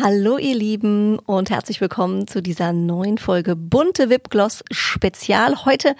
Hallo ihr Lieben und herzlich willkommen zu dieser neuen Folge Bunte Wipgloss Spezial. Heute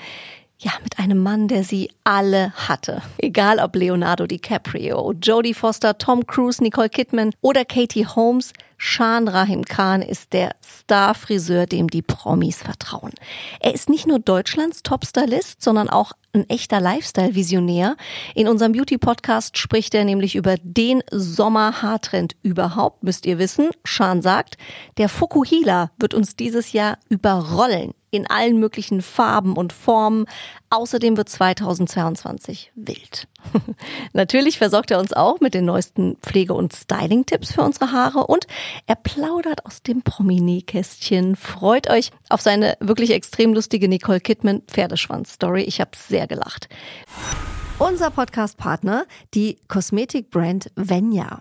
ja, mit einem Mann, der sie alle hatte. Egal ob Leonardo DiCaprio, Jodie Foster, Tom Cruise, Nicole Kidman oder Katie Holmes, Shan Rahim Khan ist der Starfriseur, dem die Promis vertrauen. Er ist nicht nur Deutschlands Topstylist, sondern auch ein echter Lifestyle-Visionär. In unserem Beauty-Podcast spricht er nämlich über den Sommer-Haartrend überhaupt, müsst ihr wissen. Shan sagt, der Fukuhila wird uns dieses Jahr überrollen in allen möglichen Farben und Formen. Außerdem wird 2022 wild. Natürlich versorgt er uns auch mit den neuesten Pflege- und Styling-Tipps für unsere Haare und er plaudert aus dem Prominé-Kästchen. Freut euch auf seine wirklich extrem lustige Nicole Kidman Pferdeschwanz-Story. Ich habe sehr gelacht. Unser Podcast-Partner, die Kosmetikbrand Venya.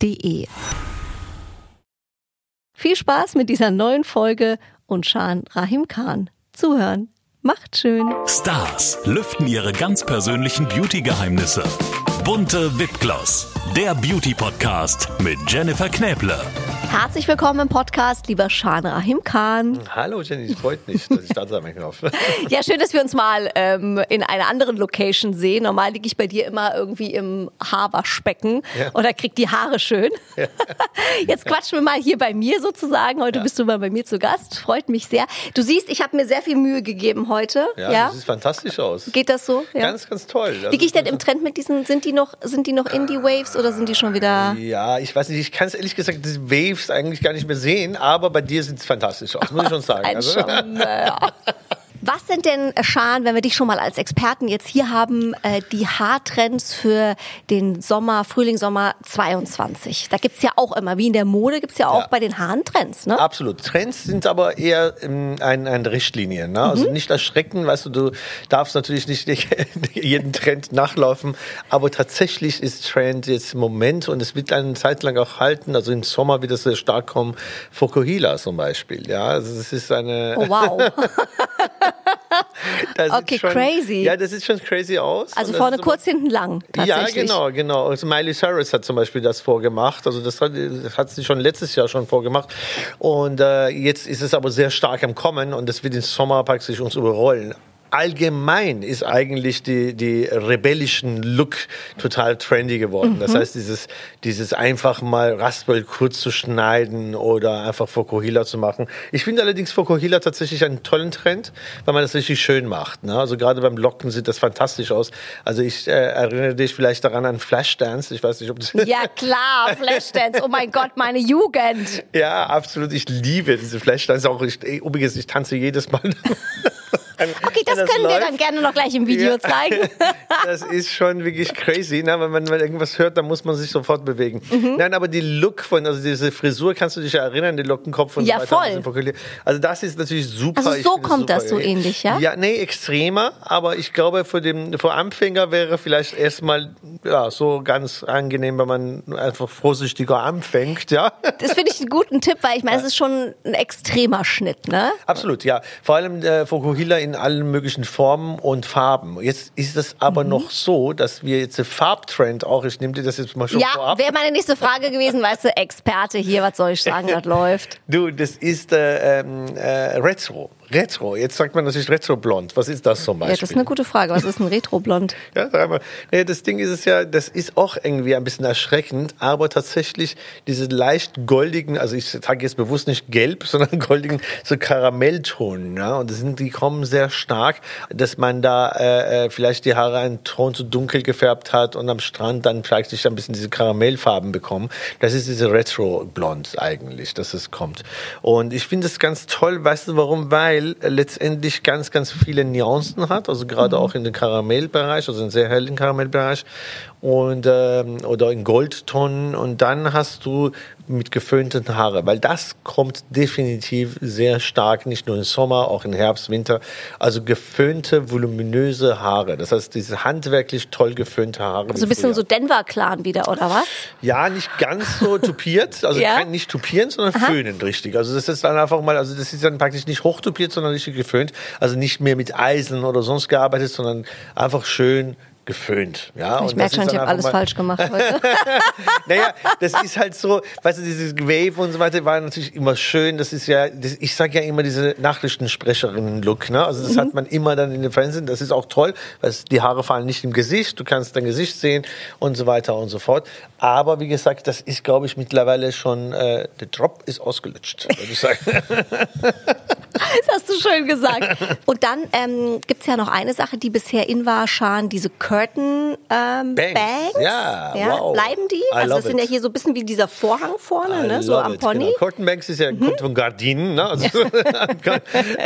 Viel Spaß mit dieser neuen Folge und Shan Rahim Khan zuhören. Macht schön. Stars lüften ihre ganz persönlichen Beauty-Geheimnisse. Bunte Wipgloss, der Beauty-Podcast mit Jennifer Knäble. Herzlich willkommen im Podcast, lieber Shan Rahim Khan. Hallo Jenny, es freut mich, dass ich da sein darf. ja, schön, dass wir uns mal ähm, in einer anderen Location sehen. Normal liege ich bei dir immer irgendwie im Haarwaschbecken ja. oder krieg die Haare schön. Ja. Jetzt quatschen wir mal hier bei mir sozusagen. Heute ja. bist du mal bei mir zu Gast. Freut mich sehr. Du siehst, ich habe mir sehr viel Mühe gegeben heute. Ja, ja? das sieht fantastisch aus. Geht das so? Ganz, ganz toll. Wie gehe ich denn im Trend mit diesen, sind die noch, sind die noch Indie-Waves oder sind die schon wieder? Ja, ich weiß nicht, ich kann es ehrlich gesagt, diese Waves eigentlich gar nicht mehr sehen, aber bei dir sieht es fantastisch aus, muss ich schon sagen. Also. Was sind denn, äh, Schan, wenn wir dich schon mal als Experten jetzt hier haben, äh, die Haartrends für den Sommer, Frühling, Sommer 22? Da gibt's ja auch immer, wie in der Mode, gibt's ja auch ja. bei den Haaren Trends, ne? Absolut. Trends sind aber eher ähm, ein, eine Richtlinie. Ne? Also mhm. nicht erschrecken, weißt du, du darfst natürlich nicht jeden Trend nachlaufen, aber tatsächlich ist Trend jetzt im Moment und es wird eine Zeit lang auch halten, also im Sommer wird es sehr stark kommen, Fokuhila zum Beispiel. Ja, also es ist eine... Oh, wow. okay, schon, crazy. Ja, das sieht schon crazy aus. Also vorne kurz, hinten lang. Ja, genau, genau. Also Miley Cyrus hat zum Beispiel das vorgemacht. Also das hat, das hat sie schon letztes Jahr schon vorgemacht. Und äh, jetzt ist es aber sehr stark am Kommen und das wird im Sommer praktisch uns überrollen allgemein ist eigentlich die, die rebellischen Look total trendy geworden. Mhm. Das heißt, dieses, dieses einfach mal Raspel kurz zu schneiden oder einfach Fokuhila zu machen. Ich finde allerdings Fokuhila tatsächlich einen tollen Trend, weil man das richtig schön macht. Ne? Also gerade beim Locken sieht das fantastisch aus. Also ich äh, erinnere dich vielleicht daran an Flashdance. Ich weiß nicht, ob das... Ja klar, Flashdance. Oh mein Gott, meine Jugend. Ja, absolut. Ich liebe diese Flashdance. Auch ich, übrigens, ich tanze jedes Mal. okay, das, das können läuft. wir dann gerne noch gleich im Video ja. zeigen. das ist schon wirklich crazy, ne? wenn man irgendwas hört, dann muss man sich sofort bewegen. Mhm. Nein, aber die Look von, also diese Frisur, kannst du dich ja erinnern, den Lockenkopf und ja, so weiter. Voll. Also das ist natürlich super. Also so kommt das so ähnlich, ja? Ja, nee, extremer, aber ich glaube, für den für Anfänger wäre vielleicht erstmal ja, so ganz angenehm, wenn man einfach vorsichtiger anfängt, ja. Das finde ich einen guten Tipp, weil ich meine, es ist schon ein extremer Schnitt, ne? Absolut, ja. Vor allem äh, Fukuhila in allen möglichen Formen und Farben. Jetzt ist es aber mhm. noch so, dass wir jetzt den Farbtrend auch, ich nehme dir das jetzt mal schon ja, vorab. Ja, wäre meine nächste Frage gewesen, weißt du, Experte hier, was soll ich sagen, das läuft. Du, das ist äh, ähm, äh, Retro. Retro. Jetzt sagt man natürlich Retro-Blond. Was ist das zum Beispiel? Ja, das ist eine gute Frage. Was ist ein Retro-Blond? Ja, sag mal. Nee, das Ding ist es ja, das ist auch irgendwie ein bisschen erschreckend, aber tatsächlich diese leicht goldigen, also ich sage jetzt bewusst nicht gelb, sondern goldigen, so Karamellton, ja, und das sind, die kommen sehr stark, dass man da äh, äh vielleicht die Haare einen Ton zu dunkel gefärbt hat und am Strand dann vielleicht ein bisschen diese Karamellfarben bekommen. Das ist diese Retro-Blond eigentlich, dass es kommt. Und ich finde es ganz toll, weißt du warum? Weil letztendlich ganz, ganz viele Nuancen hat, also gerade mhm. auch in den Karamellbereich, also in sehr hellen Karamellbereich und ähm, oder in Goldtonnen und dann hast du mit geföhnten Haare, weil das kommt definitiv sehr stark, nicht nur im Sommer, auch im Herbst, Winter. Also geföhnte, voluminöse Haare. Das heißt, diese handwerklich toll geföhnte Haare. Also ein bisschen so Denver-Clan wieder, oder was? Ja, nicht ganz so tupiert, also ja? kein, nicht tupieren, sondern Aha. föhnen richtig. Also das ist dann einfach mal, also das ist dann praktisch nicht hochtupiert, sondern richtig geföhnt. Also nicht mehr mit Eisen oder sonst gearbeitet, sondern einfach schön geföhnt. Ja, ich merke schon, ich habe alles falsch gemacht heute. naja, das ist halt so, weißt du, dieses Wave und so weiter war natürlich immer schön. Das ist ja, das, ich sage ja immer diese Nachrichtensprecherinnen-Look. Ne? Also das mhm. hat man immer dann in den Fernsehen. Das ist auch toll, weil die Haare fallen nicht im Gesicht. Du kannst dein Gesicht sehen und so weiter und so fort. Aber wie gesagt, das ist, glaube ich, mittlerweile schon, äh, der Drop ist ausgelutscht, würde ich sagen. Das hast du schön gesagt. Und dann ähm, gibt es ja noch eine Sache, die bisher in war, Schan, diese Curtain ähm, Bangs. Bangs. Ja, ja, wow. Bleiben die? I also das sind it. ja hier so ein bisschen wie dieser Vorhang vorne, ne? so am Pony. Genau. Curtain Bangs ist ja, mhm. kommt von Gardinen. Ne? Also,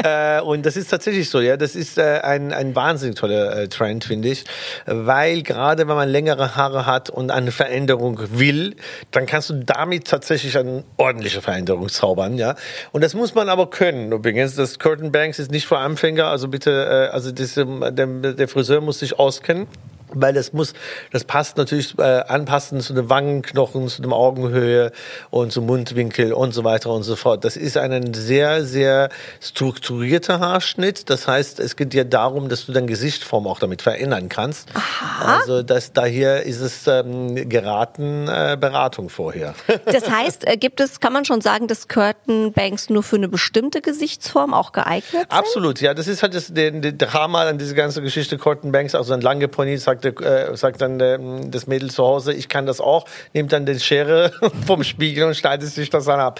äh, und das ist tatsächlich so, ja. Das ist äh, ein, ein wahnsinnig toller äh, Trend, finde ich. Weil gerade wenn man längere Haare hat und eine Veränderung will, dann kannst du damit tatsächlich eine ordentliche Veränderung zaubern, ja. Und das muss man aber können übrigens. Das Curtain Banks ist nicht für Anfänger, also bitte, äh, also das, ähm, der, der Friseur muss sich auskennen weil das muss, das passt natürlich äh, anpassen zu den Wangenknochen, zu dem Augenhöhe und zum Mundwinkel und so weiter und so fort. Das ist ein sehr, sehr strukturierter Haarschnitt. Das heißt, es geht dir darum, dass du dein Gesichtform auch damit verändern kannst. Aha. Also das, daher ist es ähm, geraten äh, Beratung vorher. Das heißt, äh, gibt es, kann man schon sagen, dass Curtain Banks nur für eine bestimmte Gesichtsform auch geeignet sind? Absolut, ja. Das ist halt das, der, der Drama an dieser ganzen Geschichte Curtain Banks, also ein lange Pony, sagt sagt, äh, sagt dann äh, das Mädel zu Hause, ich kann das auch, nimmt dann den Schere vom Spiegel und schneidet sich das dann ab.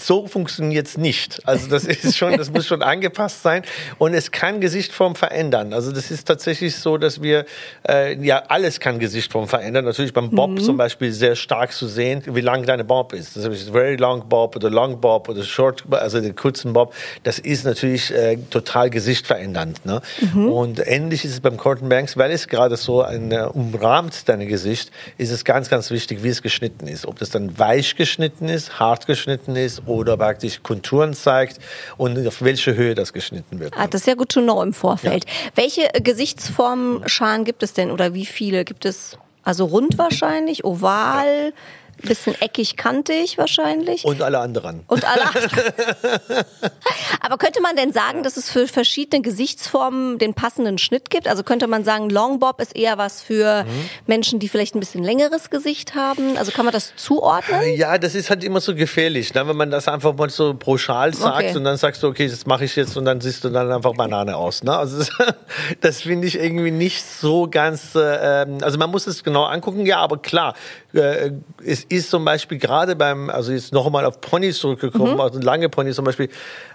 So funktioniert es nicht. Also das ist schon, das muss schon angepasst sein und es kann Gesichtform verändern. Also das ist tatsächlich so, dass wir äh, ja alles kann Gesichtform verändern. Natürlich beim Bob mhm. zum Beispiel sehr stark zu sehen, wie lang deine Bob ist. Das ist very long Bob oder long Bob oder short, also den kurzen Bob. Das ist natürlich äh, total gesichtverändernd. Ne? Mhm. Und ähnlich ist es beim Corton Banks, weil es gerade so ein, äh, umrahmt dein Gesicht, ist es ganz, ganz wichtig, wie es geschnitten ist. Ob das dann weich geschnitten ist, hart geschnitten ist oder praktisch Konturen zeigt und auf welche Höhe das geschnitten wird. Ah, das ist ja gut zu know im Vorfeld. Ja. Welche Gesichtsformen, Scharen gibt es denn oder wie viele gibt es? Also rund wahrscheinlich, oval? Ja bisschen eckig, kantig wahrscheinlich. Und alle anderen. Und alle anderen. Aber könnte man denn sagen, dass es für verschiedene Gesichtsformen den passenden Schnitt gibt? Also könnte man sagen, Long Bob ist eher was für mhm. Menschen, die vielleicht ein bisschen längeres Gesicht haben? Also kann man das zuordnen? Ja, das ist halt immer so gefährlich, ne? wenn man das einfach mal so pauschal sagt okay. und dann sagst du, okay, das mache ich jetzt und dann siehst du dann einfach Banane aus. Ne? Also das, das finde ich irgendwie nicht so ganz, äh, ähm, also man muss es genau angucken, ja, aber klar, äh, es ist zum Beispiel gerade beim, also jetzt noch einmal auf Ponys zurückgekommen, mhm. also lange Ponys zum Beispiel,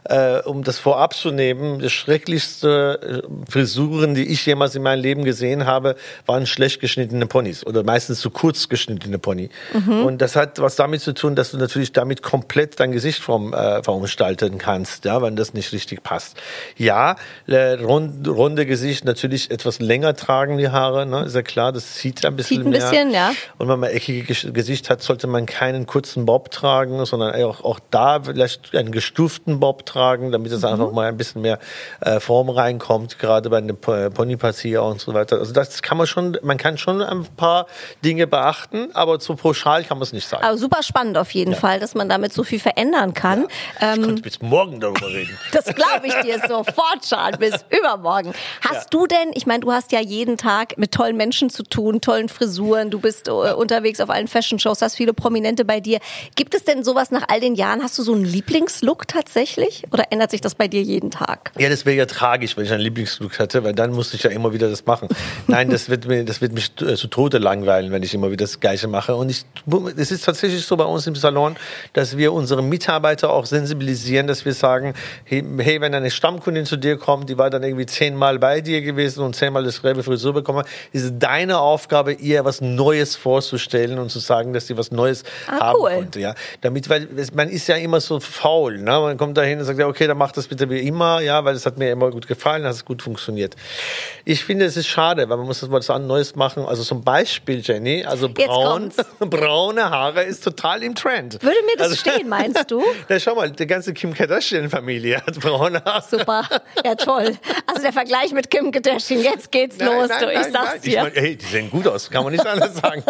äh, um das vorab zu nehmen, das schrecklichste äh, Frisuren, die ich jemals in meinem Leben gesehen habe, waren schlecht geschnittene Ponys oder meistens zu kurz geschnittene Pony. Mhm. Und das hat was damit zu tun, dass du natürlich damit komplett dein Gesicht vom, äh, verunstalten kannst, ja, wenn das nicht richtig passt. Ja, äh, rund, runde Gesicht natürlich etwas länger tragen die Haare, ne, ist ja klar, das zieht ein bisschen zieht ein mehr. Bisschen, ja. Und wenn man eckiges Gesicht hat, sollte man keinen kurzen Bob tragen, sondern auch, auch da vielleicht einen gestuften Bob tragen, damit es mhm. einfach mal ein bisschen mehr äh, Form reinkommt, gerade bei einer Ponypartie und so weiter. Also das kann man schon, man kann schon ein paar Dinge beachten, aber zu pauschal kann man es nicht sagen. Aber super spannend auf jeden ja. Fall, dass man damit so viel verändern kann. Ja. Ich ähm, könnte bis morgen darüber reden. das glaube ich dir sofort, Charles, bis übermorgen. Hast ja. du denn, ich meine, du hast ja jeden Tag mit tollen Menschen zu tun, tollen Frisuren, du bist äh, unterwegs auf allen Fashion-Shows, hast viele Prominente bei dir. Gibt es denn sowas nach all den Jahren? Hast du so einen Lieblingslook tatsächlich? Oder verändert sich das bei dir jeden Tag? Ja, das wäre ja tragisch, wenn ich ein Lieblingsflug hätte, weil dann musste ich ja immer wieder das machen. Nein, das wird, mir, das wird mich äh, zu Tode langweilen, wenn ich immer wieder das Gleiche mache. Und es ist tatsächlich so bei uns im Salon, dass wir unsere Mitarbeiter auch sensibilisieren, dass wir sagen, hey, wenn eine Stammkundin zu dir kommt, die war dann irgendwie zehnmal bei dir gewesen und zehnmal das Rebe Frisur bekommen, ist deine Aufgabe, ihr was Neues vorzustellen und zu sagen, dass sie was Neues Ah, haben cool. konnte. Ja, damit, weil man ist ja immer so faul. Ne? Man kommt da hin und sagt, ja, okay, dann mach das bitte wie immer, ja, weil es hat mir immer gut gefallen, hat es gut funktioniert. Ich finde, es ist schade, weil man muss das mal was Neues machen. Also zum Beispiel, Jenny, also braun, braune Haare ist total im Trend. Würde mir das Also- stehen, meinst du? Na, schau mal, die ganze Kim Kardashian-Familie hat braune Haare. Super. Ja, toll. Also der Vergleich mit Kim Kardashian, jetzt geht's los, du. Ich sag's dir. Ich mein, hey, die sehen gut aus, kann man nicht anders sagen.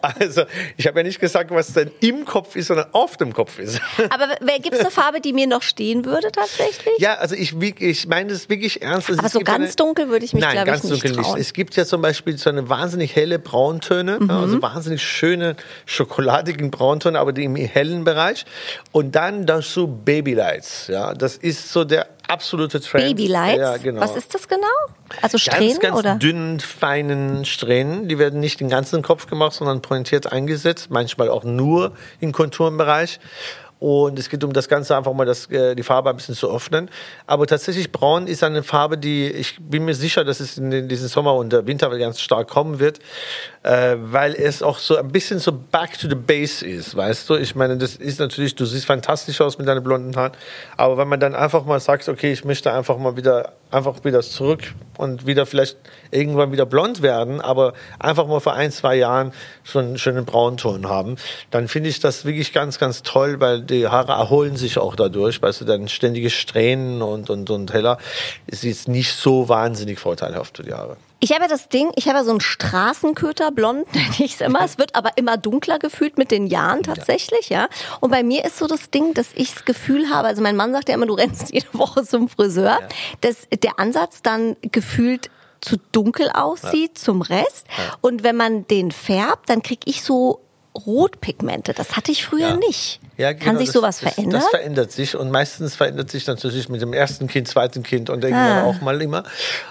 Also, ich habe ja nicht gesagt, was denn im Kopf ist, sondern auf dem Kopf ist. Aber gibt es eine Farbe, die mir noch stehen würde tatsächlich? Ja, also ich, ich meine das wirklich ernst. Also Aber so ganz eine- dunkel würde ich mich, glaube ich, ganz nicht dunkel trauen. nicht. Es gibt ja zum Beispiel so eine wahnsinnig helle Brauntöne, Mhm. ja, also wahnsinnig schöne schokoladigen Brauntöne, aber die im hellen Bereich. Und dann dazu Babylights. Ja, das ist so der absolute Trend. Babylights? Ja, genau. Was ist das genau? Also Strähnen Ganz, ganz oder? dünnen, feinen Strähnen. Die werden nicht den ganzen Kopf gemacht, sondern pointiert eingesetzt. Manchmal auch nur im Konturenbereich. Und es geht um das Ganze einfach mal das, äh, die Farbe ein bisschen zu öffnen. Aber tatsächlich braun ist eine Farbe, die ich bin mir sicher, dass es in diesen Sommer und Winter ganz stark kommen wird, äh, weil es auch so ein bisschen so back to the base ist, weißt du? Ich meine, das ist natürlich, du siehst fantastisch aus mit deinen blonden Haaren, aber wenn man dann einfach mal sagt, okay, ich möchte einfach mal wieder einfach wieder zurück und wieder vielleicht irgendwann wieder blond werden, aber einfach mal vor ein, zwei Jahren schon einen schönen Braunton haben, dann finde ich das wirklich ganz, ganz toll, weil die Haare erholen sich auch dadurch, weißt du, dann ständige Strähnen und, und, und heller ist jetzt nicht so wahnsinnig vorteilhaft für die Haare. Ich habe ja das Ding, ich habe ja so einen Straßenköter, blond nenne ich es immer. Es wird aber immer dunkler gefühlt mit den Jahren tatsächlich, ja. Und bei mir ist so das Ding, dass ich das Gefühl habe, also mein Mann sagt ja immer, du rennst jede Woche zum Friseur, dass der Ansatz dann gefühlt zu dunkel aussieht zum Rest. Und wenn man den färbt, dann kriege ich so Rotpigmente. Das hatte ich früher Ja. nicht. Ja, Kann genau, sich das- sowas das, verändern? Das verändert sich und meistens verändert sich natürlich mit dem ersten Kind, zweiten Kind und irgendwann Ah. auch mal immer.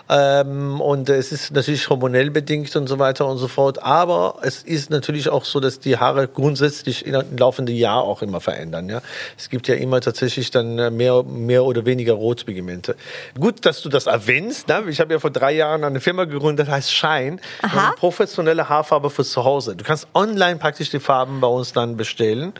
Ähm, und es ist natürlich hormonell bedingt und so weiter und so fort. Aber es ist natürlich auch so, dass die Haare grundsätzlich in- im laufenden Jahr auch immer verändern. Ja? Es gibt ja immer tatsächlich dann äh, mehr, mehr oder weniger Rotpigmente. Gut, dass du das erwähnst. Ne? Ich habe ja vor drei Jahren eine Firma gegründet, das heißt Shine. Eine professionelle Haarfarbe für zu Hause. Du kannst online praktisch die Farben bei uns dann bestellen.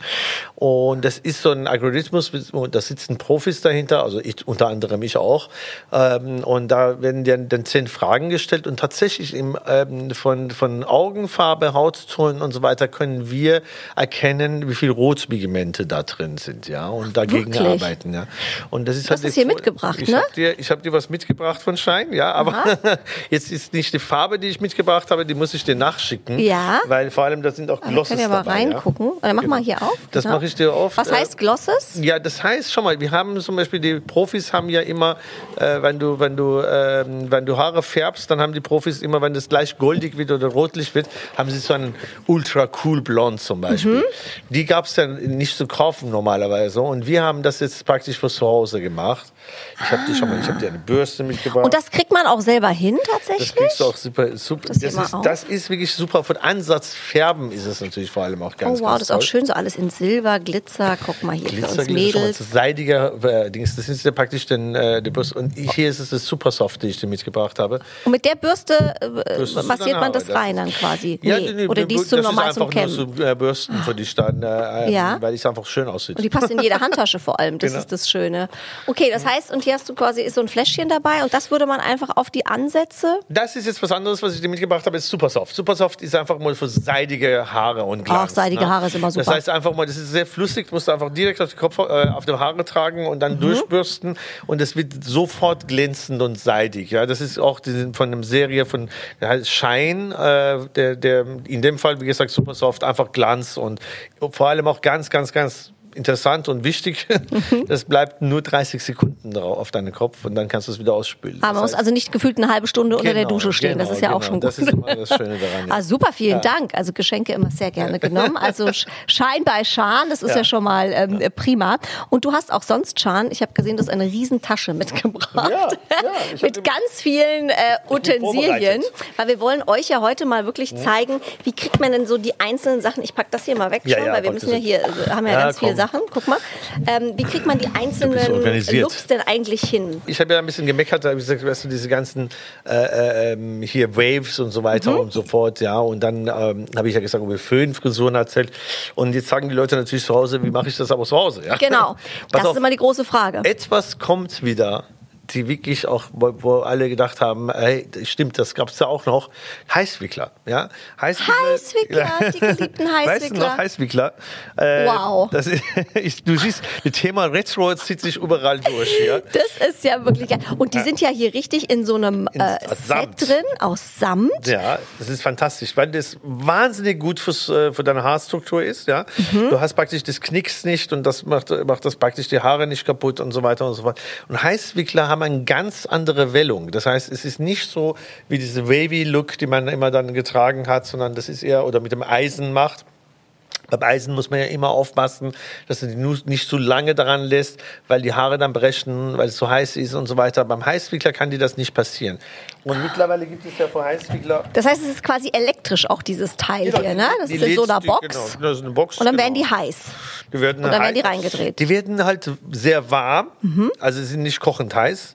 Und das ist so ein Algorithmus, da sitzen Profis dahinter, also ich, unter anderem ich auch. Ähm, und da werden dir dann zehn Fragen gestellt und tatsächlich im, ähm, von, von Augenfarbe, Hautton und so weiter können wir erkennen, wie viel Rotpigmente da drin sind, ja, und dagegen Wirklich? arbeiten, ja. Und das ist Du halt hast es die hier mitgebracht, ich ne? Hab dir, ich habe dir was mitgebracht von Schein, ja, aber jetzt ist nicht die Farbe, die ich mitgebracht habe, die muss ich dir nachschicken. Ja. Weil vor allem da sind auch Glosses können wir mal dabei. reingucken. Oder mach mal hier auf. Das genau. mache ich dir auf. Was Äh, heißt Glosses? Ja, das heißt, schau mal, wir haben zum Beispiel, die Profis haben ja immer, äh, wenn du, wenn du, ähm, wenn du Haare färbst, dann haben die Profis immer, wenn das gleich goldig wird oder rotlich wird, haben sie so einen ultra cool blond zum Beispiel. Mhm. Die gab es ja nicht zu kaufen normalerweise und wir haben das jetzt praktisch für zu Hause gemacht. Ich habe dir schon mal, ich habe dir eine Bürste mitgebracht. Und das kriegt man auch selber hin Das tatsächlich? kriegst du auch super. super. Das Das, ist, das ist wirklich super. Von Ansatz färben ist es natürlich vor allem auch ganz Oh wow, ganz das ist auch schön, so alles in Silber, Glitzer. Guck mal hier für Glitzer, uns schon mal Mädels. so seidiger äh, Dings. Das ist ja praktisch den, äh, der Bürste. Und hier ist es das Super Soft, die ich dir mitgebracht habe. Und mit der Bürste äh, massiert man das Haare? rein dann quasi? Ja, nee. nee, Oder die ist so das normal ist zum einfach Kämmen? nur so äh, Bürsten für dich dann, äh, Ja. weil es einfach schön aussieht. Und die passt in jede Handtasche vor allem, das Genau. ist das Schöne. Okay, das heißt, und hier hast du quasi ist so ein Fläschchen dabei und das würde man einfach auf die Ansätze. Das ist jetzt was anderes, was ich dir mitgebracht habe, ist Supersoft. Supersoft ist einfach mal für seidige Haare und Glanz. Ach, seidige Haare ist immer super. Das heißt einfach mal, das ist sehr flüssig, musst du einfach direkt auf die Kopf, äh, auf die Haare tragen und Mhm. dann durchbürsten und es wird sofort glänzend und seidig. Ja, das ist auch die, von einer Serie von der heißt Shine, äh, der, der in dem Fall wie gesagt Supersoft einfach Glanz und vor allem auch ganz, ganz, ganz interessant und wichtig. Das bleibt nur 30 Sekunden drauf auf deinen Kopf und dann kannst du es wieder ausspülen. Aber man muss also nicht gefühlt eine halbe Stunde unter der Genau, Dusche stehen. das genau, ist ja auch genau. schon gut. Das ist immer das Schöne daran, ja. Ah, super, vielen Dank. Also Geschenke immer sehr gerne genommen. Also Sch- Schein bei Schan, das ist ja, Ja. schon mal ähm, prima. Und du hast auch sonst, Schan, ich habe gesehen, du hast eine Riesentasche mitgebracht. Ja, ja, Mit ganz vielen äh, Utensilien. Weil wir wollen euch ja heute mal wirklich zeigen, wie kriegt man denn so die einzelnen Sachen. Ich pack das hier mal weg, Ja, schon, ja, weil wir müssen das ja hier, haben ja, Ja, ganz viele komm. Sachen. Guck mal. Ähm, wie kriegt man die einzelnen. Looks denn eigentlich hin? Ich habe ja ein bisschen gemeckert, da habe ich gesagt, weißt du, diese ganzen äh, ähm, hier Waves und so weiter Mhm. und so fort, ja. Und dann ähm, habe ich ja gesagt, über Föhnfrisuren erzählt. Und jetzt sagen die Leute natürlich zu Hause, wie mache ich das aber zu Hause? Ja? Genau. Pass Das auf, ist immer die große Frage. etwas kommt wieder, die wirklich auch, wo, alle gedacht haben, hey, stimmt, das gab es ja auch noch. Heißwickler, ja. Heißwickler, Heißwickler, die geliebten Weißt du Heißwickler. noch Heißwickler? Äh, Wow. Das ist, du siehst, das Thema Retro zieht sich überall durch hier. Das ist ja wirklich geil. Und die sind ja hier richtig in so einem In- äh, Set drin, aus Samt. Ja, das ist fantastisch, weil das wahnsinnig gut fürs, äh, für deine Haarstruktur ist. Ja? Mhm. Du hast praktisch das Knicks nicht und das macht, macht das praktisch die Haare nicht kaputt und so weiter und so fort. Und Heißwickler haben eine ganz andere Wellung. Das heißt, es ist nicht so wie diese Wavy-Look, die man immer dann getragen hat, sondern das ist eher oder mit dem Eisen macht. Beim Eisen muss man ja immer aufpassen, dass man die nu- nicht zu lange daran lässt, weil die Haare dann brechen, weil es zu heiß ist und so weiter. Beim Heißwickler kann dir das nicht passieren. Und mittlerweile gibt es ja für Heißwickler Das heißt, es ist quasi elektrisch auch dieses Teil Genau, hier, ne? Das ist in so einer Box. Genau, das ist eine Box. Und dann werden genau. die heiß. Die werden Und dann werden die heiß. reingedreht. Die werden halt sehr warm, Mhm. also sie sind nicht kochend heiß.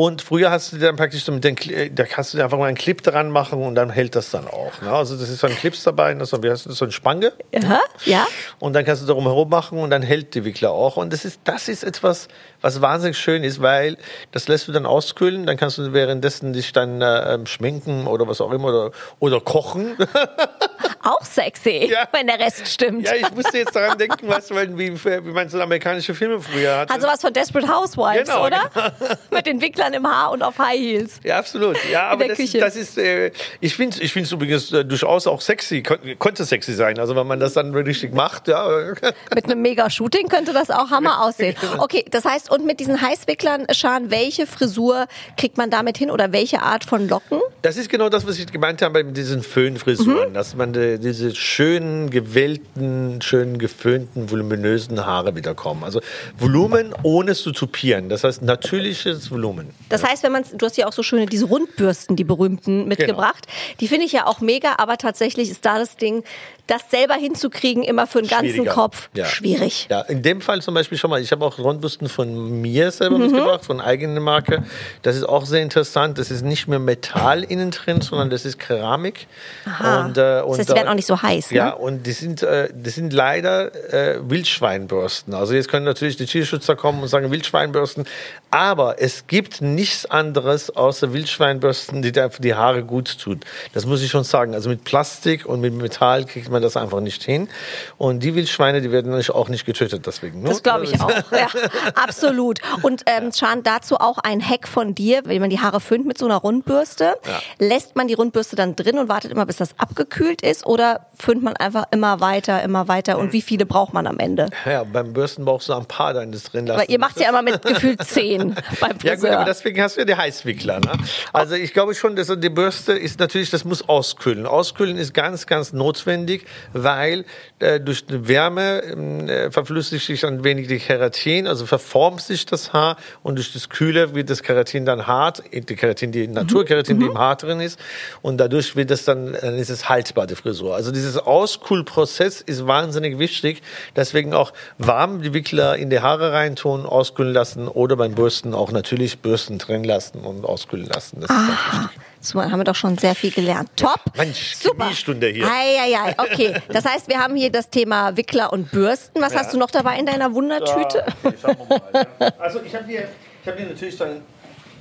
Und früher hast du dann praktisch so mit den, da kannst du dir einfach mal einen Clip dran machen und dann hält das dann auch. Ne? Also das ist so ein Clips dabei, das ist so, wie heißt das, so eine Spange. Aha, ja. Und dann kannst du darum herum machen und dann hält die Wickler auch. Und das ist, das ist etwas, was wahnsinnig schön ist, weil das lässt du dann auskühlen, dann kannst du währenddessen dich dann äh, ähm, schminken oder was auch immer oder, oder kochen. Auch sexy, Ja. wenn der Rest stimmt. ja, ich musste jetzt daran denken, weil, wie, wie man so amerikanische Filme früher hatte. Hat sowas von Desperate Housewives, Genau, oder? Mit den Wicklern im Haar und auf High Heels. Ja, absolut. Ja, aber das, das ist, äh, ich finde ich übrigens äh, durchaus auch sexy, kon konnte sexy sein. Also wenn man das dann richtig macht, ja. Mit einem Mega-Shooting könnte das auch Hammer aussehen. Genau. Okay, das heißt, und mit diesen Heißwicklern, Schan, welche Frisur kriegt man damit hin oder welche Art von Locken? Das ist genau das, was ich gemeint habe mit diesen Mhm. Föhnfrisuren, dass man diese schönen, gewellten, schön geföhnten, voluminösen Haare wiederkommen. Also Volumen ohne es zu tupieren. Das heißt natürliches Volumen. Das heißt, wenn man, du hast ja auch so schöne, diese Rundbürsten, die berühmten, mitgebracht. Die finde ich ja auch mega, aber tatsächlich ist da das Ding, das selber hinzukriegen, immer für den ganzen. Kopf, Ja. schwierig. Ja, in dem Fall zum Beispiel schon mal, ich habe auch Rundbürsten von mir selber Mhm. mitgebracht, von eigener Marke. Das ist auch sehr interessant. Das ist nicht mehr Metall innen drin, sondern das ist Keramik. Aha. Und, äh, und das heißt, die da- werden auch nicht so heiß, Ja, ne? und die sind, äh, die sind leider äh, Wildschweinbürsten. Also jetzt können natürlich die Tierschützer kommen und sagen Wildschweinbürsten, aber es gibt nichts anderes außer Wildschweinbürsten, die einfach die Haare gut tut. Das muss ich schon sagen. Also mit Plastik und mit Metall kriegt man das einfach nicht hin. Und die Wildschweine, die werden natürlich auch nicht getötet deswegen. ne? Das glaube ich auch. Ja, absolut. Und ähm, Schan, dazu auch ein Hack von dir, wenn man die Haare föhnt mit so einer Rundbürste. Ja. Lässt man die Rundbürste dann drin und wartet immer, bis das abgekühlt ist oder föhnt man einfach immer weiter, immer weiter und wie viele braucht man am Ende? Ja, beim Bürsten brauchst du ein paar da das drin lassen. Weil ihr macht ja immer mit gefühlt zehn beim Ja gut, Friseur. aber deswegen hast du ja die Heißwickler. Ne? Also ich glaube schon, dass die Bürste ist natürlich, das muss auskühlen. Auskühlen ist ganz, ganz notwendig, weil äh, durch die Wärme ähm, äh, verflüssigt sich ein wenig die Keratin, also verformt sich das Haar und durch das Kühle wird das Keratin dann hart, die Keratin, die Naturkeratin, die im Haar drin ist und dadurch wird es dann, dann ist es haltbar, die Frisur. Also dieses Auskühlprozess ist wahnsinnig wichtig, deswegen auch warm die Wickler in die Haare reintun, auskühlen lassen oder beim Bürsten auch natürlich Bürsten drin lassen und auskühlen lassen. Das ist ganz wichtig. So, haben wir doch schon sehr viel gelernt. Top. Mensch, Super. Chemiestunde hier. Eieiei, okay. Das heißt, wir haben hier das Thema Wickler und Bürsten. Was hast du noch dabei in deiner Wundertüte? Okay, schauen wir mal. Ja. Also ich habe hier, ich hab hier natürlich so ein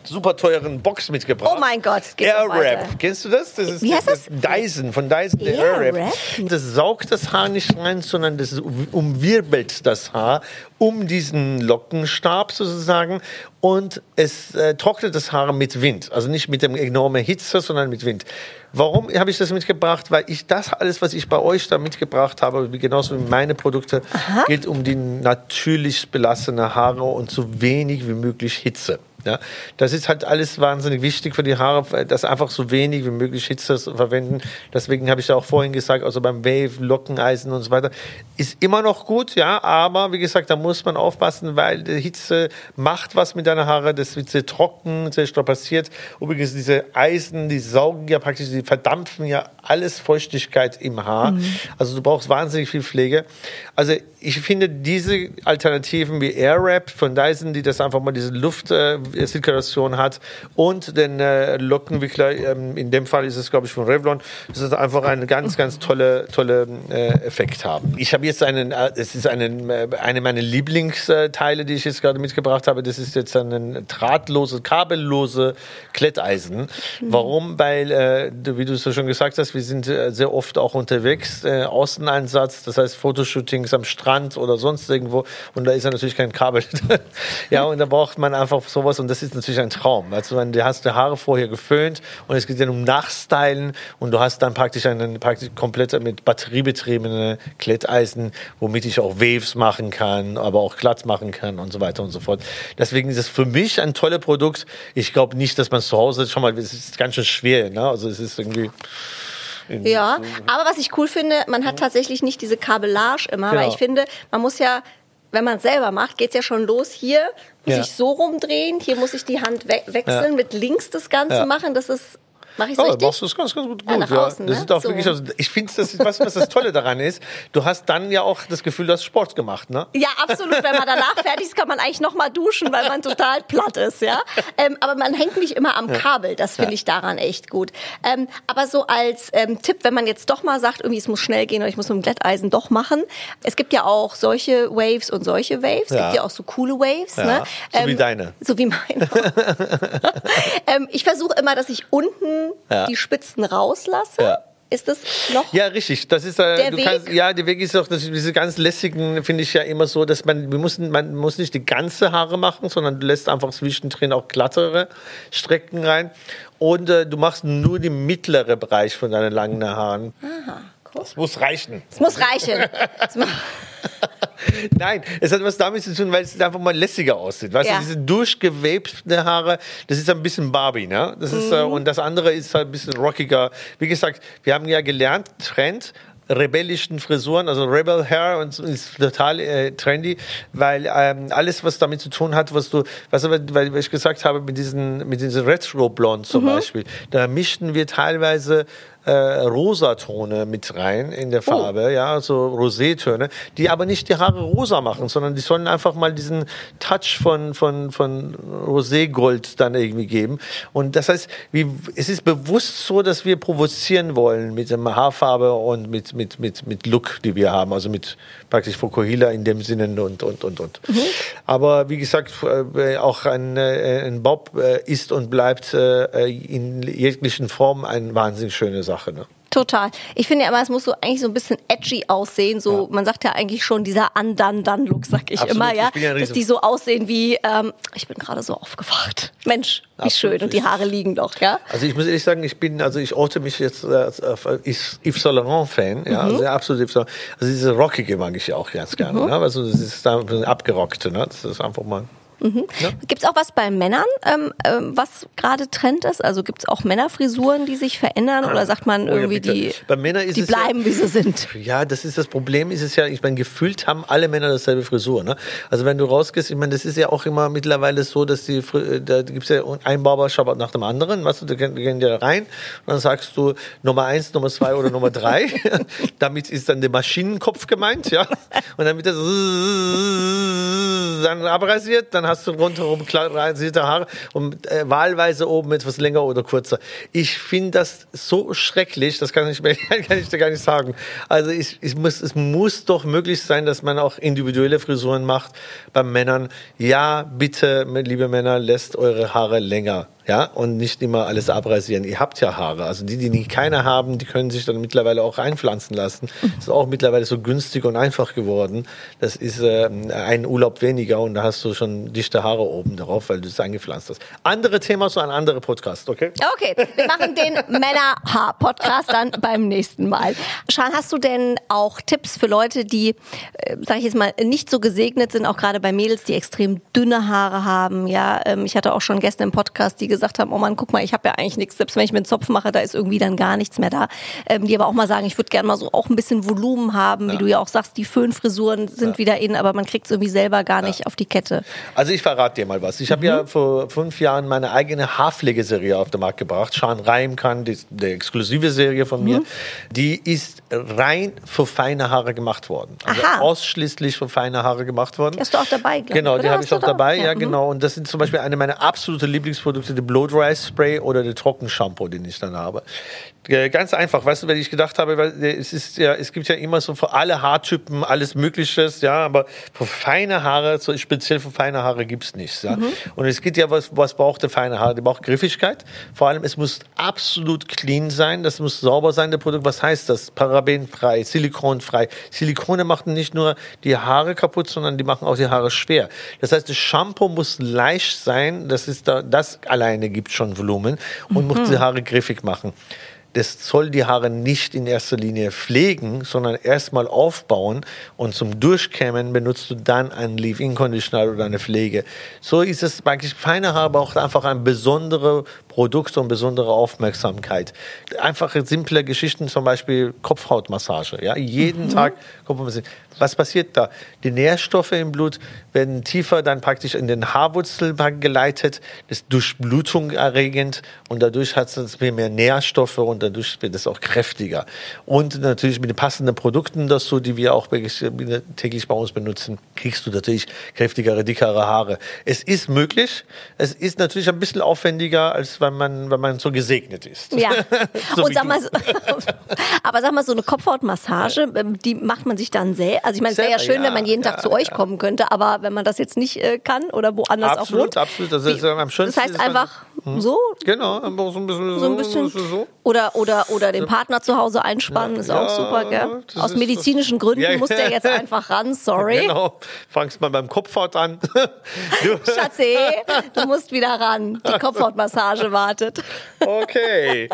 super teuren Box mitgebracht. Oh mein Gott, es geht weiter. Airwrap. Kennst du das? Das ist Wie heißt das? Dyson, von Dyson, der Airwrap? Das saugt das Haar nicht rein, sondern das umwirbelt das Haar um diesen Lockenstab sozusagen und es äh, trocknet das Haar mit Wind. Also nicht mit dem enormen Hitze, sondern mit Wind. Warum habe ich das mitgebracht? Weil ich das alles, was ich bei euch da mitgebracht habe, genauso wie meine Produkte, geht um die natürlich belassene Haare und so wenig wie möglich Hitze. Ja, das ist halt alles wahnsinnig wichtig für die Haare, dass einfach so wenig wie möglich Hitze verwenden. Deswegen habe ich ja auch vorhin gesagt, also beim Wave, Lockeneisen und so weiter, ist immer noch gut, ja, aber wie gesagt, da muss man aufpassen, weil die Hitze macht was mit deiner Haare, das wird sehr trocken, sehr strapaziert. Übrigens, diese Eisen, die saugen ja praktisch, die verdampfen ja alles Feuchtigkeit im Haar. Also du brauchst wahnsinnig viel Pflege. Also ich finde diese Alternativen wie Airwrap von Dyson, die das einfach mal diese Luftzirkulation äh, hat und den äh, Lockenwickler, ähm, in dem Fall ist es glaube ich von Revlon, das ist einfach ein ganz, ganz tolle, tolle äh, Effekt haben. Ich habe jetzt einen, äh, es ist einen, äh, eine meiner Lieblingsteile, die ich jetzt gerade mitgebracht habe, das ist jetzt ein drahtlose, kabellose Kletteisen. Warum? Weil, äh, wie du es so schon gesagt hast, wir sind äh, sehr oft auch unterwegs, äh, Außeneinsatz, das heißt Fotoshootings am Strand oder sonst irgendwo und da ist ja natürlich kein Kabel. ja, und da braucht man einfach sowas und das ist natürlich ein Traum. Also du hast die Haare vorher geföhnt und es geht dann um Nachstylen und du hast dann praktisch einen praktisch komplett mit batteriebetriebene Kletteisen, womit ich auch Waves machen kann, aber auch glatt machen kann und so weiter und so fort. Deswegen ist es für mich ein tolles Produkt. Ich glaube nicht, dass man es zu Hause schon mal, es ist ganz schön schwer, ne? Also es ist irgendwie Ja, aber was ich cool finde, man hat tatsächlich nicht diese Kabellage immer, weil Genau. ich finde, man muss ja, wenn man es selber macht, geht's ja schon los. Hier muss Ja. ich so rumdrehen, hier muss ich die Hand we wechseln, Ja. mit links das Ganze Ja. machen. Das ist, mache ich Ja, richtig? machst du es ganz, ganz gut. Ja, gut ja. außen, das ne? ist auch So. wirklich, also ich finde, das ist, was, was das Tolle daran ist, du hast dann ja auch das Gefühl, du hast Sport gemacht, ne? Ja, absolut. Wenn man danach fertig ist, kann man eigentlich noch mal duschen, weil man total platt ist, ja. Ähm, aber man hängt nicht immer am Kabel. Das finde ich daran echt gut. Ähm, aber so als ähm, Tipp, wenn man jetzt doch mal sagt, irgendwie es muss schnell gehen oder ich muss mit dem Glätteisen doch machen. Es gibt ja auch solche Waves und solche Waves. Es gibt ja auch so coole Waves. Ne? so wie deine. So wie meine. ähm, ich versuche immer, dass ich unten Ja. die Spitzen rauslasse. Ja. Ist das noch? Ja, richtig. Das ist, äh, Der Weg? Kannst, ja, der Weg ist auch, das, diese ganz lässigen finde ich ja immer so, dass man, wir müssen, man muss nicht die ganze Haare machen, sondern du lässt einfach zwischendrin auch glattere Strecken rein. Und äh, du machst nur den mittleren Bereich von deinen langen Haaren. Aha, cool. Das muss reichen. Es muss reichen. Nein, es hat was damit zu tun, weil es einfach mal lässiger aussieht. Weißt Ja. du, diese durchgewebten Haare, das ist ein bisschen Barbie, ne? Das ist, äh, und das andere ist halt ein bisschen rockiger. Wie gesagt, wir haben ja gelernt, Trend, rebellischen Frisuren, also Rebel Hair und ist total äh, trendy, weil ähm, alles, was damit zu tun hat, was du, was aber, weil ich gesagt habe, mit diesen, mit diesen Retro Blond zum Beispiel, da mischten wir teilweise äh, Rosatone mit rein in der Farbe, ja, so Rosétöne, die aber nicht die Haare rosa machen, sondern die sollen einfach mal diesen Touch von, von, von Roségold dann irgendwie geben. Und das heißt, wie, es ist bewusst so, dass wir provozieren wollen mit der Haarfarbe und mit, mit, mit, mit Look, die wir haben, also mit praktisch Fokuhila in dem Sinne und, und, und, und. Aber wie gesagt, äh, auch ein, äh, ein Bob äh, ist und bleibt in jeglichen Formen eine wahnsinnig schöne Sache. Ne? Total. Ich finde ja immer, es muss so eigentlich so ein bisschen edgy aussehen. So, man sagt ja eigentlich schon dieser Undone-Done-Look, sag ich Absolut. immer, ja. Ich bin ja dass die so aussehen wie, ähm, ich bin gerade so aufgewacht. Mensch, wie Absolut. schön. Und die Haare liegen doch, ja. Also ich muss ehrlich sagen, ich bin, also ich orte mich jetzt äh, als äh, Yves Yves Saint Laurent Fan, ja, also ja, absolut Yves Saint Laurent. Also diese rockige mag ich ja auch ganz gerne, ne? Also das ist da ein bisschen abgerockte, ne? Das ist einfach mal. Gibt es auch was bei Männern, ähm, ähm, was gerade Trend ist? Also gibt es auch Männerfrisuren, die sich verändern? Oder sagt man Oh ja, irgendwie, bitte. die, Bei Männern ist die es ja- bleiben, wie sie sind? Ja, das ist das Problem, ist es ja, ich meine, gefühlt haben alle Männer dasselbe Frisur. Ne? Also wenn du rausgehst, ich meine, das ist ja auch immer mittlerweile so, dass die, Fri- da gibt's ja ein Barbershop nach dem anderen, weißt du, da gehen, die gehen ja rein und dann sagst du Nummer eins, Nummer zwei oder Nummer drei. Damit ist dann der Maschinenkopf gemeint, ja. Und dann wird das dann abrasiert, dann hast du rundherum rasierte Haare und äh, wahlweise oben etwas länger oder kürzer. Ich finde das so schrecklich, das kann ich, kann ich dir gar nicht sagen. Also ich, ich muss, es muss doch möglich sein, dass man auch individuelle Frisuren macht bei Männern. Ja, bitte, liebe Männer, lässt eure Haare länger ja, und nicht immer alles abrasieren. Ihr habt ja Haare. Also die, die keine haben, die können sich dann mittlerweile auch einpflanzen lassen. Ist auch mittlerweile so günstig und einfach geworden. Das ist äh, ein Urlaub weniger und da hast du schon dichte Haare oben drauf, weil du es eingepflanzt hast. Andere Thema, so ein anderer Podcast, okay? Okay, wir machen den Männer-Haar-Podcast dann beim nächsten Mal. Schan, hast du denn auch Tipps für Leute, die, äh, sag ich jetzt mal, nicht so gesegnet sind, auch gerade bei Mädels, die extrem dünne Haare haben? Ja, ähm, ich hatte auch schon gestern im Podcast die gesagt haben, oh Mann, guck mal, ich habe ja eigentlich nichts. Selbst wenn ich mir einen Zopf mache, da ist irgendwie dann gar nichts mehr da. Ähm, die aber auch mal sagen, ich würde gerne mal so auch ein bisschen Volumen haben, ja. wie du ja auch sagst, die Föhnfrisuren sind ja. wieder in, aber man kriegt es irgendwie selber gar nicht auf die Kette. Also ich verrate dir mal was. Ich habe mhm. ja vor fünf Jahren meine eigene Haarpflegeserie auf den Markt gebracht. Sean Reimkan, die, die exklusive Serie von mir, mhm. die ist rein für feine Haare gemacht worden. Also Aha. ausschließlich für feine Haare gemacht worden. Die hast du auch dabei, Genau, die habe ich auch dabei, ja, ja mhm. genau. Und das sind zum Beispiel eine meiner absoluten Lieblingsprodukte, die Blow Dry Spray oder der Trockenshampoo, den ich dann habe. Äh, ganz einfach, weißt du, wenn ich gedacht habe, weil es ist ja, es gibt ja immer so für alle Haartypen alles Mögliches, ja, aber für feine Haare, so speziell für feine Haare gibt es nichts, ja. Mhm. Und es geht ja, was, was braucht der feine Haare? Die braucht Griffigkeit. Vor allem, es muss absolut clean sein, das muss sauber sein, der Produkt. Was heißt das? Parabenfrei, silikonfrei. Silikone machen nicht nur die Haare kaputt, sondern die machen auch die Haare schwer. Das heißt, das Shampoo muss leicht sein, das ist da, das alleine gibt schon Volumen und mhm. muss die Haare griffig machen das soll die Haare nicht in erster Linie pflegen, sondern erstmal aufbauen und zum Durchkämmen benutzt du dann einen Leave-In-Conditioner oder eine Pflege. So ist es eigentlich, feine Haare braucht einfach ein besonderes Produkt und besondere Aufmerksamkeit. Einfache, simple Geschichten, zum Beispiel Kopfhautmassage. Ja? Jeden mhm. Tag Kopfhautmassage. Was passiert da? Die Nährstoffe im Blut werden tiefer dann praktisch in den Haarwurzel geleitet, das ist Durchblutung erregend und dadurch hat es mehr Nährstoffe und dadurch wird es auch kräftiger. Und natürlich mit den passenden Produkten dazu, die wir auch täglich bei uns benutzen, kriegst du natürlich kräftigere, dickere Haare. Es ist möglich. Es ist natürlich ein bisschen aufwendiger, als wenn man, wenn man so gesegnet ist. Ja. so und sag mal, aber sag mal, so eine Kopfhautmassage, ähm, die macht man sich dann selbst also ich meine, es wäre ja schön, ja, wenn man jeden Tag zu euch kommen könnte, aber wenn man das jetzt nicht äh, kann oder woanders absolut, auch wohnt. Absolut, das ist am schönsten. Das heißt einfach hm? so? Genau, so ein bisschen so. Ein bisschen so. Oder, oder, oder den Partner zu Hause einspannen, ist auch super, gell? Aus medizinischen Gründen muss der jetzt einfach ran, sorry. Genau, fangst mal beim Kopfhaut an. Schatzi, du musst wieder ran. Die Kopfhautmassage wartet. Okay.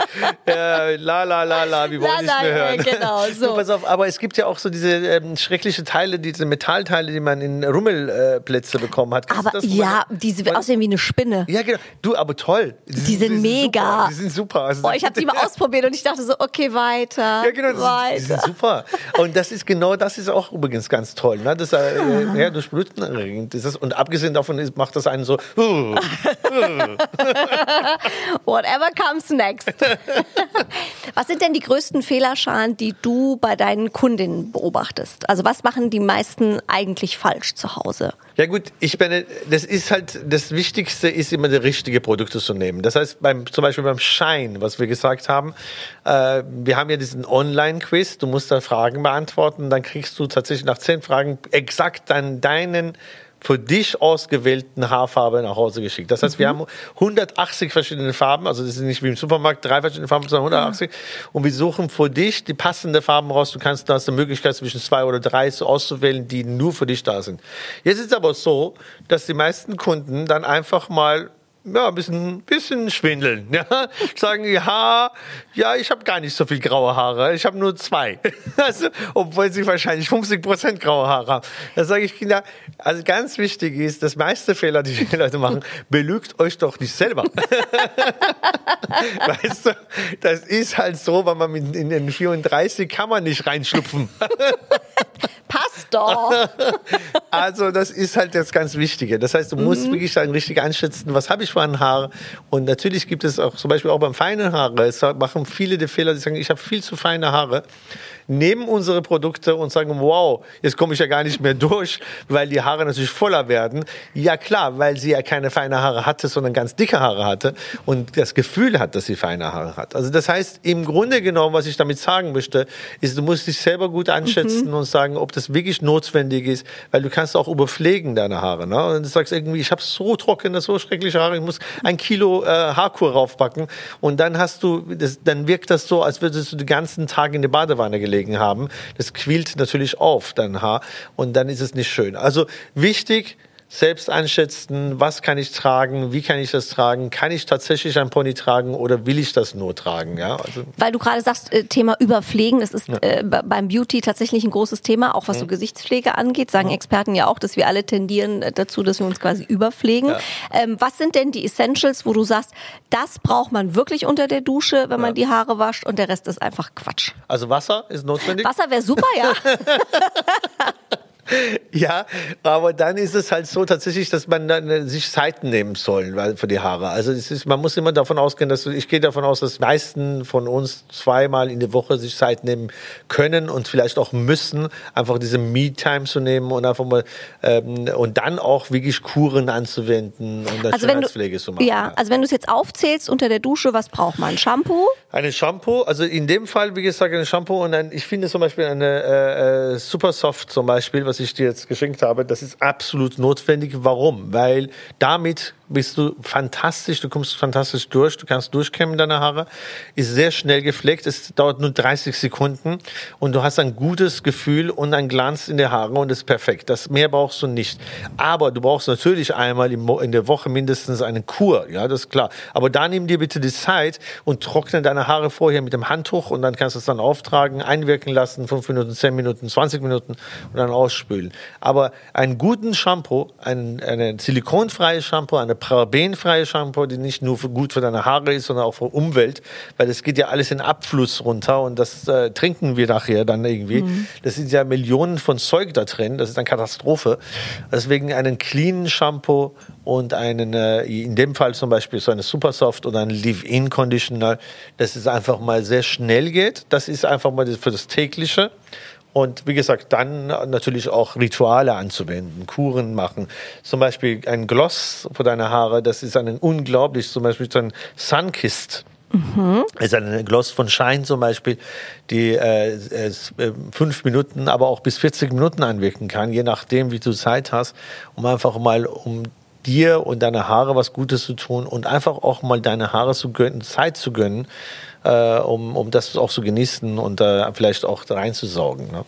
Ja, la la la la, wir wollen la, nicht mehr hören. Genau, so. Du, pass auf, aber es gibt ja auch so diese ähm, schrecklichen schreckliche Teile, diese Metallteile, die man in Rummelplätze bekommen hat. aber das, ja, diese aussehen wie eine Spinne. Ja, genau. Du, aber toll. Die, die sind, sind, mega. Super. Die sind super. Also, oh, ich habe die mal ausprobiert und ich dachte so, okay, weiter. Ja, genau. Die, weiter. Sind, die sind super. Und das ist genau, das ist auch übrigens ganz toll. Ne? Das äh, ja, durchbluten erregend ist das. Und abgesehen davon ist, macht das einen so. Whatever comes next. Was sind denn die größten Fehlerschalen, die du bei deinen Kundinnen beobachtest? Also was was machen die meisten eigentlich falsch zu Hause? Ja gut, ich meine, das ist halt, das Wichtigste ist immer die richtige Produkte zu nehmen. Das heißt, beim, zum Beispiel beim Schein, was wir gesagt haben, äh, wir haben ja diesen Online-Quiz, du musst da Fragen beantworten, dann kriegst du tatsächlich nach zehn Fragen exakt dann deinen für dich ausgewählten Haarfarbe nach Hause geschickt. Das heißt, mhm. wir haben 180 verschiedene Farben, also das ist nicht wie im Supermarkt drei verschiedene Farben, sondern 180. Mhm. Und wir suchen für dich die passende Farben raus. Du kannst, da hast eine Möglichkeit zwischen zwei oder drei so auszuwählen, die nur für dich da sind. Jetzt ist es aber so, dass die meisten Kunden dann einfach mal ja, ein bisschen, bisschen schwindeln. Ja? Sagen, ja, ja, ich habe gar nicht so viel graue Haare, ich habe nur zwei. Also, obwohl sie wahrscheinlich 50 Prozent graue Haare haben. Da sage ich Kinder, also ganz wichtig ist, das meiste Fehler, die die Leute machen, belügt euch doch nicht selber. weißt du, das ist halt so, weil man in den 34 kann man nicht reinschlupfen. Also das ist halt das ganz Wichtige. Das heißt, du musst mhm. wirklich sagen, richtig einschätzen, was habe ich für ein Haar. Und natürlich gibt es auch zum Beispiel auch beim feinen Haare, es machen viele die Fehler, die sagen, ich habe viel zu feine Haare. Nehmen unsere Produkte und sagen, wow, jetzt komme ich ja gar nicht mehr durch, weil die Haare natürlich voller werden. Ja klar, weil sie ja keine feine Haare hatte, sondern ganz dicke Haare hatte und das Gefühl hat, dass sie feine Haare hat. Also das heißt, im Grunde genommen, was ich damit sagen möchte, ist, du musst dich selber gut einschätzen mhm. und sagen, ob das wirklich notwendig ist, weil du kannst auch überpflegen deine Haare. Ne? Und du sagst irgendwie, ich habe so trockene, so schreckliche Haare, ich muss ein Kilo äh, Haarkur raufpacken und dann hast du, das, dann wirkt das so, als würdest du den ganzen Tag in der Badewanne gelegen haben. Das quillt natürlich auf dein Haar und dann ist es nicht schön. Also wichtig, selbst einschätzen, was kann ich tragen, wie kann ich das tragen, kann ich tatsächlich ein Pony tragen oder will ich das nur tragen? Ja, also Weil du gerade sagst, äh, Thema Überpflegen, das ist ja. äh, beim Beauty tatsächlich ein großes Thema, auch was mhm. so Gesichtspflege angeht, sagen mhm. Experten ja auch, dass wir alle tendieren dazu, dass wir uns quasi überpflegen. Ja. Ähm, was sind denn die Essentials, wo du sagst, das braucht man wirklich unter der Dusche, wenn man ja. die Haare wascht und der Rest ist einfach Quatsch? Also Wasser ist notwendig? Wasser wäre super, ja. Ja, aber dann ist es halt so tatsächlich, dass man dann äh, sich Zeiten nehmen soll für die Haare. Also es ist, man muss immer davon ausgehen, dass ich gehe davon aus, dass die meisten von uns zweimal in der Woche sich Zeit nehmen können und vielleicht auch müssen, einfach diese Me-Time zu nehmen und einfach mal ähm, und dann auch wirklich Kuren anzuwenden und eine also Schönheitspflege zu machen. Ja, also wenn du es jetzt aufzählst unter der Dusche, was braucht man? Shampoo? Eine Shampoo, also in dem Fall, wie gesagt, eine Shampoo und ein, ich finde zum Beispiel eine äh, äh Super Soft zum Beispiel, was ich dir jetzt geschenkt habe, das ist absolut notwendig. Warum? Weil damit bist du fantastisch, du kommst fantastisch durch, du kannst durchkämmen deine Haare, ist sehr schnell gepflegt, es dauert nur 30 Sekunden und du hast ein gutes Gefühl und ein Glanz in der Haare und ist perfekt. Das mehr brauchst du nicht. Aber du brauchst natürlich einmal in der Woche mindestens eine Kur, ja, das ist klar. Aber da nimm dir bitte die Zeit und trockne deine Haare vorher mit dem Handtuch und dann kannst du es dann auftragen, einwirken lassen, 5 Minuten, 10 Minuten, 20 Minuten und dann ausspülen. Aber einen guten Shampoo, ein, eine silikonfreie Shampoo, eine parabenfreie Shampoo, die nicht nur für gut für deine Haare ist, sondern auch für Umwelt, weil es geht ja alles in Abfluss runter und das äh, trinken wir nachher dann irgendwie. Mhm. Das sind ja Millionen von Zeug da drin, das ist eine Katastrophe. Deswegen einen cleanen Shampoo und einen, äh, in dem Fall zum Beispiel so eine Supersoft oder ein Leave-In Conditioner, dass es einfach mal sehr schnell geht. Das ist einfach mal für das tägliche. Und wie gesagt, dann natürlich auch Rituale anzuwenden, Kuren machen. Zum Beispiel ein Gloss für deine Haare, das ist ein unglaublich, zum Beispiel so ein Sunkist. Mhm. ist ein Gloss von Shine zum Beispiel, die äh, äh, fünf Minuten, aber auch bis 40 Minuten anwirken kann, je nachdem, wie du Zeit hast, um einfach mal um dir und deine Haare was Gutes zu tun und einfach auch mal deine Haare zu gönnen, Zeit zu gönnen äh, um, um das auch zu genießen und äh, vielleicht auch reinzusaugen. Ne?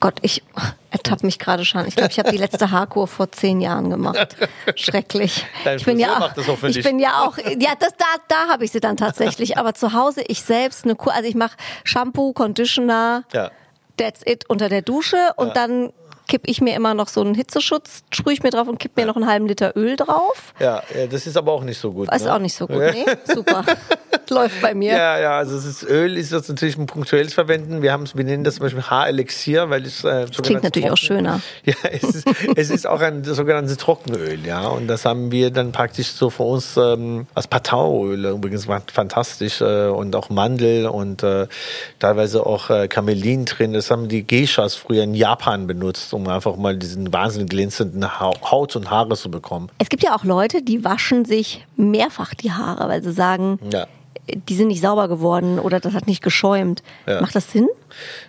Gott, ich ertappe mich gerade schon. Ich glaube, ich habe die letzte Haarkur vor zehn Jahren gemacht. Schrecklich. Dein ich bin ja auch, ich bin ja auch, ja, das, da, da habe ich sie dann tatsächlich. Aber zu Hause ich selbst eine Kur, also ich mache Shampoo, Conditioner. Ja. That's it unter der Dusche und ja. dann kipp ich mir immer noch so einen Hitzeschutz, sprühe ich mir drauf und kipp mir noch einen halben Liter Öl drauf. Ja, ja das ist aber auch nicht so gut. Ist ne? auch nicht so gut, nee? Super. Läuft bei mir. Ja, ja, also das Öl ist jetzt natürlich ein punktuelles Verwenden. Wir, wir nennen das zum Beispiel Haarelixier, weil es äh, das klingt natürlich trocken, auch schöner. Ja, es ist, es ist auch ein sogenanntes Trockenöl, ja. Und das haben wir dann praktisch so für uns ähm, als Patauöl übrigens fantastisch äh, und auch Mandel und äh, teilweise auch äh, Kamelin drin. Das haben die Geishas früher in Japan benutzt um einfach mal diesen wahnsinnig glänzenden Haut und Haare zu bekommen. Es gibt ja auch Leute, die waschen sich mehrfach die Haare, weil sie sagen, ja. Die sind nicht sauber geworden oder das hat nicht geschäumt. Ja. Macht das Sinn?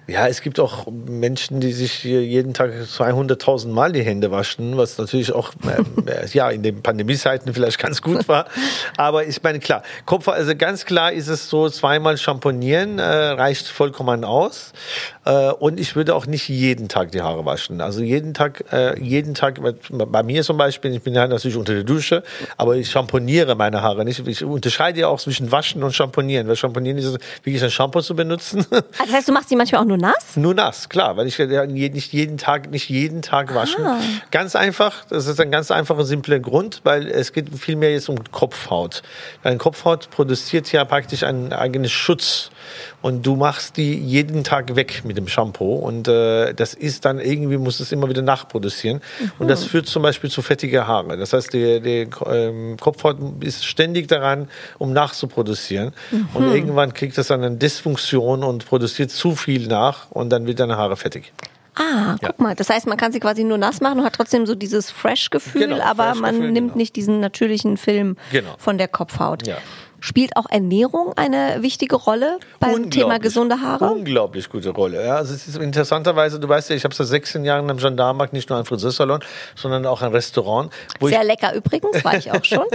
Ja, es gibt auch Menschen, die sich jeden Tag 200.000 Mal die Hände waschen, was natürlich auch äh, ja in den Pandemiezeiten vielleicht ganz gut war. Aber ich meine klar, Kopf, also ganz klar ist es so, zweimal Champonieren äh, reicht vollkommen aus. Äh, und ich würde auch nicht jeden Tag die Haare waschen. Also jeden Tag, äh, jeden Tag bei mir zum Beispiel, ich bin ja natürlich unter der Dusche, aber ich champoniere meine Haare nicht. Ich unterscheide ja auch zwischen Waschen und Champonieren. Weil Champonieren ist wirklich ein Shampoo zu benutzen. Also das heißt, du machst die manchmal auch nur nass? Nur nass, klar, weil ich ja nicht jeden Tag, nicht jeden Tag waschen. Ah. Ganz einfach, das ist ein ganz einfacher, simpler Grund, weil es geht vielmehr jetzt um Kopfhaut. Deine Kopfhaut produziert ja praktisch einen eigenen Schutz und du machst die jeden Tag weg mit dem Shampoo und äh, das ist dann irgendwie, muss es immer wieder nachproduzieren und das führt zum Beispiel zu fettige Haare. Das heißt, die, die ähm, Kopfhaut ist ständig daran, um nachzuproduzieren und irgendwann kriegt es dann eine Dysfunktion und produziert zu viel nach und dann wird deine Haare fettig. Ah, guck Ja. mal. Das heißt, man kann sie quasi nur nass machen und hat trotzdem so dieses Fresh-Gefühl, Genau, aber man Fresh-Gefühl, nimmt genau. nicht diesen natürlichen Film Genau. von der Kopfhaut. Ja. Spielt auch Ernährung eine wichtige Rolle beim Thema gesunde Haare? Unglaublich gute Rolle. Ja, also es ist interessanterweise, du weißt ja, ich habe seit 16 Jahren am Gendarmenmarkt nicht nur einen Friseursalon, sondern auch ein Restaurant, Sehr lecker übrigens, war ich auch schon.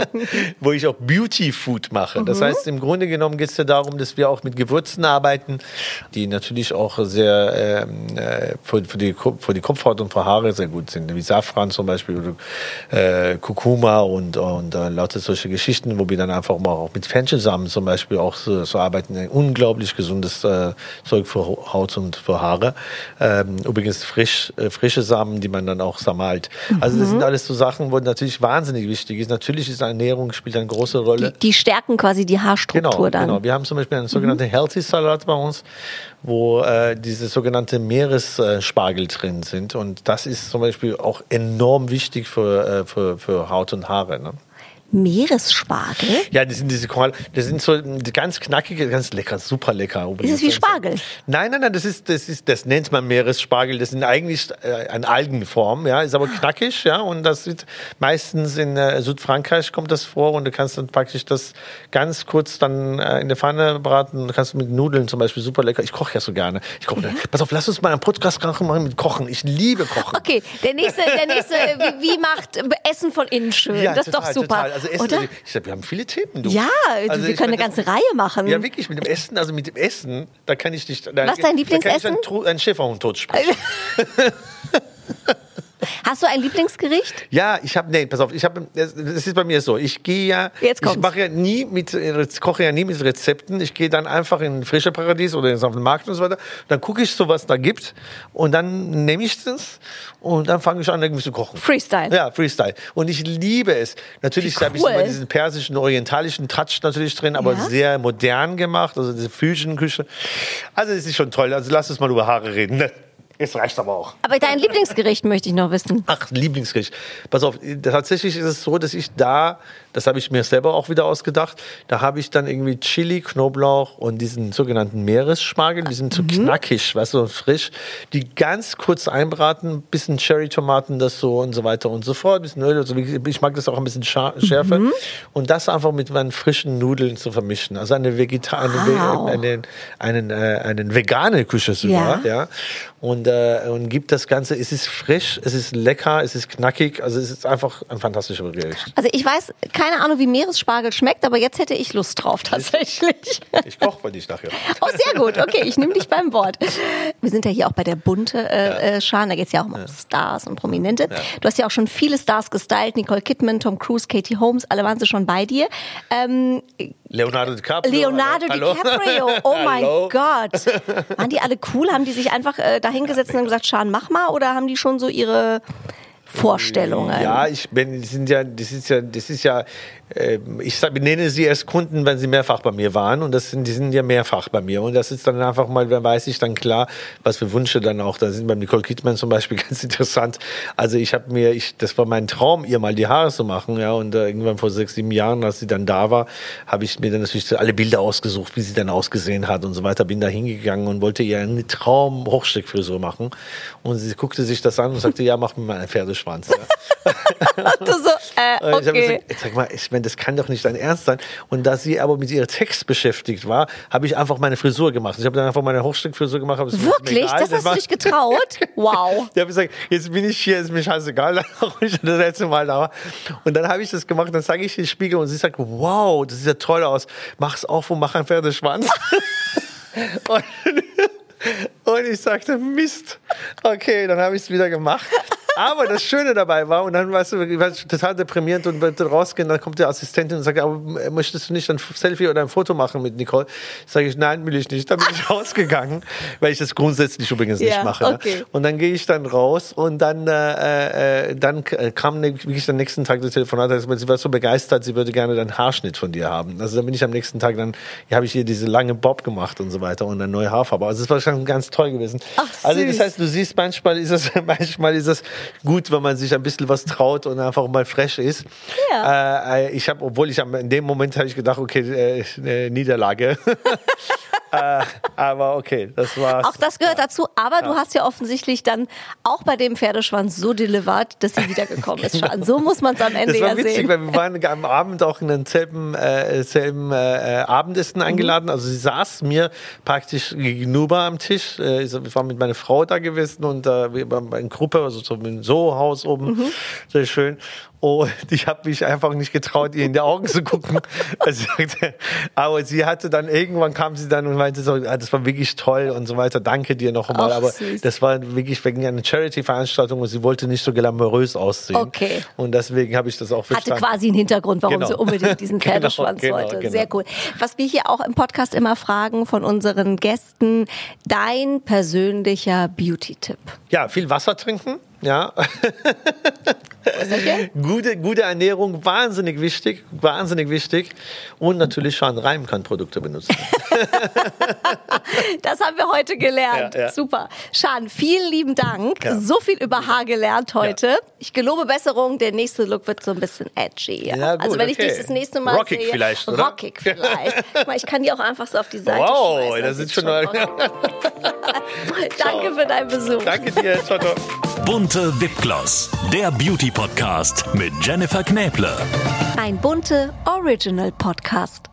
wo ich auch Beauty Food mache. Mhm. Das heißt, im Grunde genommen geht es ja darum, dass wir auch mit Gewürzen arbeiten, die natürlich auch sehr ähm, äh, für, für, die, für die Kopfhaut und für Haare sehr gut sind. Wie Safran zum Beispiel oder äh, Kurkuma und, und äh, lauter solche Geschichten, wo wir dann einfach mal auch mit Fenchelsamen zum Beispiel auch so, so arbeiten. Ein unglaublich gesundes äh, Zeug für Haut und für Haare. Ähm, übrigens frisch, äh, frische Samen, die man dann auch sammelt. Also das Mhm. sind alles so Sachen, wo natürlich wahnsinnig wichtig ist. Natürlich ist Ernährung spielt eine große Rolle. Die, die stärken quasi die Haarstruktur Genau, dann. genau. Wir haben zum Beispiel einen sogenannten Healthy Salat bei uns, wo äh, diese sogenannte Meeresspargel drin sind. Und das ist zum Beispiel auch enorm wichtig für, äh, für, für Haut und Haare. Ne? Meeresspargel? Ja, die sind diese Korall, das sind so die ganz knackige, ganz lecker, super lecker. Ist es wie Spargel? Nein, nein, nein, das ist, das ist, das nennt man Meeresspargel. Das sind eigentlich äh, eine Algenform, ja, ist aber knackig, ja, und das wird meistens in äh, Südfrankreich kommt das vor und du kannst dann praktisch das ganz kurz dann äh, in der Pfanne braten. Du kannst mit Nudeln zum Beispiel super lecker. Ich koche ja so gerne. Ich koche. Pass auf, lass uns mal einen Podcast machen mit Kochen. Ich liebe Kochen. Okay, der nächste, der nächste, wie, wie macht Essen von innen schön? das ist doch super. Total. Also Essen, oder? also ich sag, wir haben viele Themen. Du. Ja, Also wir können eine meine, ganze das- Reihe machen. Ja, wirklich, mit dem Essen, also mit dem Essen, da kann ich nicht. Da, Was ist dein Da kann Lieblingsessen? ich einen, einen Schäferhund tot sprechen. Hast du ein Lieblingsgericht? Ja, ich habe, nee, pass auf, ich habe, das ist bei mir so, ich gehe ja, Jetzt ich mache ja nie mit, äh, koche ja nie mit Rezepten, ich gehe dann einfach in ein frische Paradies oder auf den Markt und so weiter, dann gucke ich so, was da gibt und dann nehme ich das und dann fange ich an, irgendwie zu kochen. Freestyle. Ja, Freestyle. Und ich liebe es. Natürlich Wie habe ich cool. immer diesen persischen, orientalischen Touch natürlich drin, aber Ja. sehr modern gemacht, also diese Fusion-Küche. Also es ist schon toll. Also lass uns mal über Haare reden. Es reicht aber auch. Aber dein Lieblingsgericht möchte ich noch wissen. Ach, Lieblingsgericht. Pass auf, tatsächlich ist es so, dass ich da, das habe ich mir selber auch wieder ausgedacht, da habe ich dann irgendwie Chili, Knoblauch und diesen sogenannten Meeresspargel, die sind so knackig, weißt du, frisch, die ganz kurz einbraten, bisschen Cherry-Tomaten, das so und so weiter und so fort, bisschen Öl, also ich mag das auch ein bisschen scha- schärfer und das einfach mit meinen frischen Nudeln zu vermischen. Also eine Vegeta eine, Wow. Eine, einen, äh, einen vegane Küche sogar, Ja. ja, und, äh, und gibt das Ganze, es ist frisch, es ist lecker, es ist knackig, also es ist einfach ein fantastisches Gericht. Also ich weiß keine Ahnung, wie Meeresspargel schmeckt, aber jetzt hätte ich Lust drauf tatsächlich. Ich koche für dich nachher. Oh, sehr gut. Okay, ich nehme dich beim Wort. Wir sind ja hier auch bei der bunte äh, äh, Scharen. Da geht es ja auch um Stars und Prominente. Du hast ja auch schon viele Stars gestylt. Nicole Kidman, Tom Cruise, Katie Holmes, alle waren sie schon bei dir. Ähm, Leonardo DiCaprio. Leonardo hallo? DiCaprio, oh mein? Gott. Waren die alle cool? Haben die sich einfach äh, dahingesetzt und haben gesagt, Schan, mach mal? Oder haben die schon so ihre Vorstellungen? Ja, ich bin, die sind ja, das ist ja, das ist ja, ich sag, benenne sie als Kunden, wenn sie mehrfach bei mir waren und das sind, die sind ja mehrfach bei mir und das ist dann einfach mal, da weiß ich dann klar, was für Wünsche dann auch da sind. Beim Nicole Kidman zum Beispiel ganz interessant. Also ich habe mir, ich, das war mein Traum, ihr mal die Haare zu machen, ja und äh, irgendwann vor sechs, sieben Jahren, als sie dann da war, habe ich mir dann natürlich alle Bilder ausgesucht, wie sie dann ausgesehen hat und so weiter. Bin da hingegangen und wollte ihr eine Traum Hochsteckfrisur machen und sie guckte sich das an und sagte, ja, mach mir mal einen Pferdeschwanz. Ja. Du so, äh, Und ich habe okay. gesagt, sag mal, ich meine, das kann doch nicht dein Ernst sein. Und da sie aber mit ihrem Text beschäftigt war, habe ich einfach meine Frisur gemacht. Ich habe dann einfach meine Hochsteckfrisur gemacht. war Wirklich? egal. Das hast du war- dich getraut? Wow. Ich habe gesagt, jetzt bin ich hier, ist mir scheißegal, mache ich das letzte Mal da. Und dann habe ich das gemacht, dann sage ich in den Spiegel und sie sagt, wow, das sieht ja toll aus. Mach's auf und mach einen Pferdeschwanz. und, und ich sagte, Mist. Okay, dann habe ich es wieder gemacht. Aber das Schöne dabei war, und dann weißt du, ich war total deprimierend und wollte rausgehen, dann kommt die Assistentin und sagt, aber möchtest du nicht ein Selfie oder ein Foto machen mit Nicole? Sage ich, nein, will ich nicht. Dann bin ich rausgegangen, weil ich das grundsätzlich übrigens Ja, nicht mache. ne? okay. Und dann gehe ich dann raus und dann, äh, äh, dann k- kam ne- wirklich am nächsten Tag das Telefonat, dass sie war so begeistert, sie würde gerne deinen Haarschnitt von dir haben. Also dann bin ich am nächsten Tag, dann ja, habe ich ihr diese lange Bob gemacht und so weiter und eine neue Haarfarbe. Also das war schon ganz toll gewesen. Ach, also das heißt, du siehst, manchmal ist es, manchmal ist es gut, wenn man sich ein bisschen was traut und einfach mal fresh ist. Ja. Äh, ich habe, obwohl ich am, in dem Moment habe ich gedacht, okay, äh, äh, Niederlage. äh, aber okay, das war's. Auch das gehört dazu, aber du hast ja offensichtlich dann auch bei dem Pferdeschwanz so delivered, dass sie wiedergekommen ist. Schan. So muss man es am Ende Das war ja witzig, sehen. weil wir waren am Abend auch in den selben, äh, selben äh, Abendessen eingeladen. Also sie saß mir praktisch gegenüber am Tisch. Äh, ich war mit meiner Frau da gewesen und äh, wir waren in Gruppe, also so im Soho-Haus oben. Sehr schön. Und ich habe mich einfach nicht getraut, ihr in die Augen zu gucken. Also, aber sie hatte dann, irgendwann kam sie dann und meinte so, ah, das war wirklich toll und so weiter. Danke dir noch einmal. Ach, Aber süß. das war wirklich wegen einer Charity-Veranstaltung und sie wollte nicht so glamourös aussehen. Okay. Und deswegen habe ich das auch Hatte verstanden. quasi einen Hintergrund, warum Genau. sie unbedingt diesen Genau, Pferdeschwanz genau, wollte. genau. Sehr cool. Was wir hier auch im Podcast immer fragen von unseren Gästen, dein persönlicher Beauty-Tipp. Ja, viel Wasser trinken. Ja, Okay? gute, gute Ernährung, wahnsinnig wichtig, wahnsinnig wichtig. Und natürlich schon Reimkern-Produkte benutzen. Das haben wir heute gelernt. Ja, ja. Super. Schan, vielen lieben Dank. Ja. So viel über Haar gelernt heute. Ich gelobe Besserung. Der nächste Look wird so ein bisschen edgy. Ja, gut, also wenn ich okay. dich das nächste Mal Rockig sehe, vielleicht, oder? Rockig vielleicht. Guck mal, ich kann die auch einfach so auf die Seite Wow, schmeißen. das sieht ist schon rockig Danke für deinen Besuch. Danke dir, ciao, ciao. Bunte Wipgloss, der Beauty Podcast mit Jennifer Knäble. Ein bunte Original Podcast.